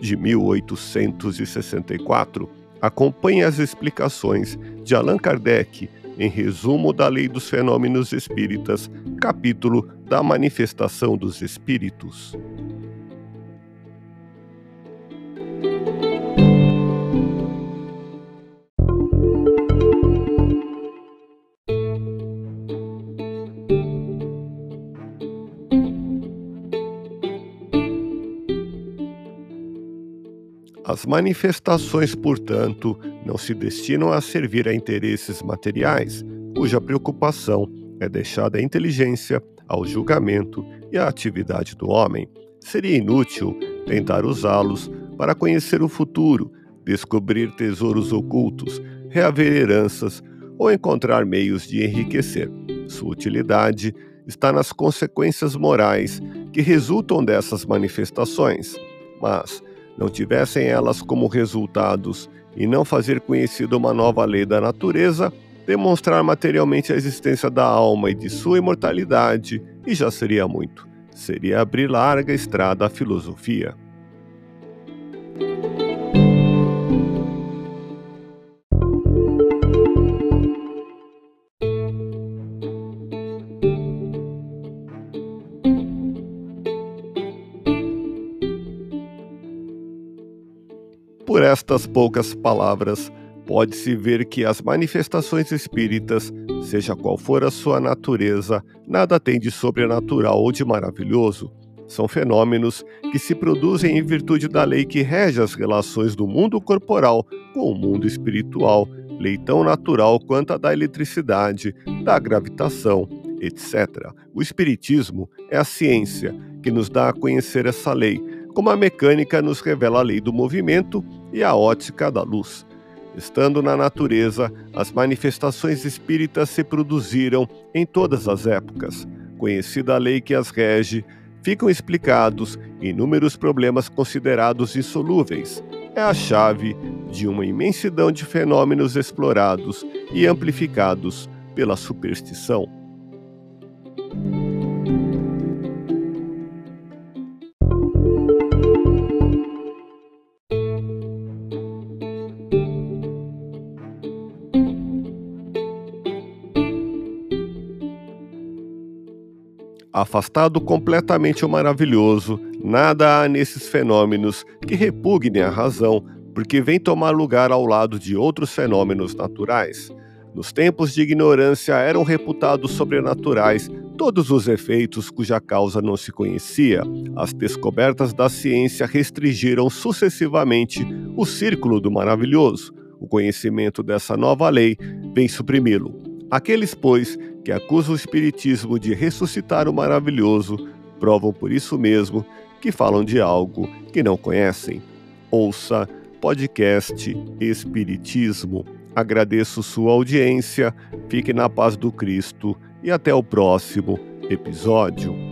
de 1864. Acompanhe as explicações de Allan Kardec em Resumo da Lei dos Fenômenos Espíritas, capítulo da Manifestação dos Espíritos. As manifestações, portanto, não se destinam a servir a interesses materiais, cuja preocupação é deixada à inteligência, ao julgamento e à atividade do homem. Seria inútil tentar usá-los para conhecer o futuro, descobrir tesouros ocultos, reaver heranças ou encontrar meios de enriquecer. Sua utilidade está nas consequências morais que resultam dessas manifestações. Mas, não tivessem elas como resultados e não fazer conhecida uma nova lei da natureza, demonstrar materialmente a existência da alma e de sua imortalidade, e já seria muito. Seria abrir larga estrada à filosofia. Por estas poucas palavras, pode-se ver que as manifestações espíritas, seja qual for a sua natureza, nada tem de sobrenatural ou de maravilhoso. São fenômenos que se produzem em virtude da lei que rege as relações do mundo corporal com o mundo espiritual, lei tão natural quanto a da eletricidade, da gravitação, etc. O Espiritismo é a ciência que nos dá a conhecer essa lei como a mecânica nos revela a lei do movimento e a ótica da luz. Estando na natureza, as manifestações espíritas se produziram em todas as épocas. Conhecida a lei que as rege, ficam explicados inúmeros problemas considerados insolúveis. É a chave de uma imensidão de fenômenos explorados e amplificados pela superstição. Afastado completamente o maravilhoso, nada há nesses fenômenos que repugnem a razão, porque vem tomar lugar ao lado de outros fenômenos naturais. Nos tempos de ignorância eram reputados sobrenaturais todos os efeitos cuja causa não se conhecia. As descobertas da ciência restringiram sucessivamente o círculo do maravilhoso. O conhecimento dessa nova lei vem suprimi-lo. Aqueles, pois, que acusam o Espiritismo de ressuscitar o maravilhoso, provam por isso mesmo que falam de algo que não conhecem. Ouça podcast Espiritismo. Agradeço sua audiência, fique na paz do Cristo e até o próximo episódio.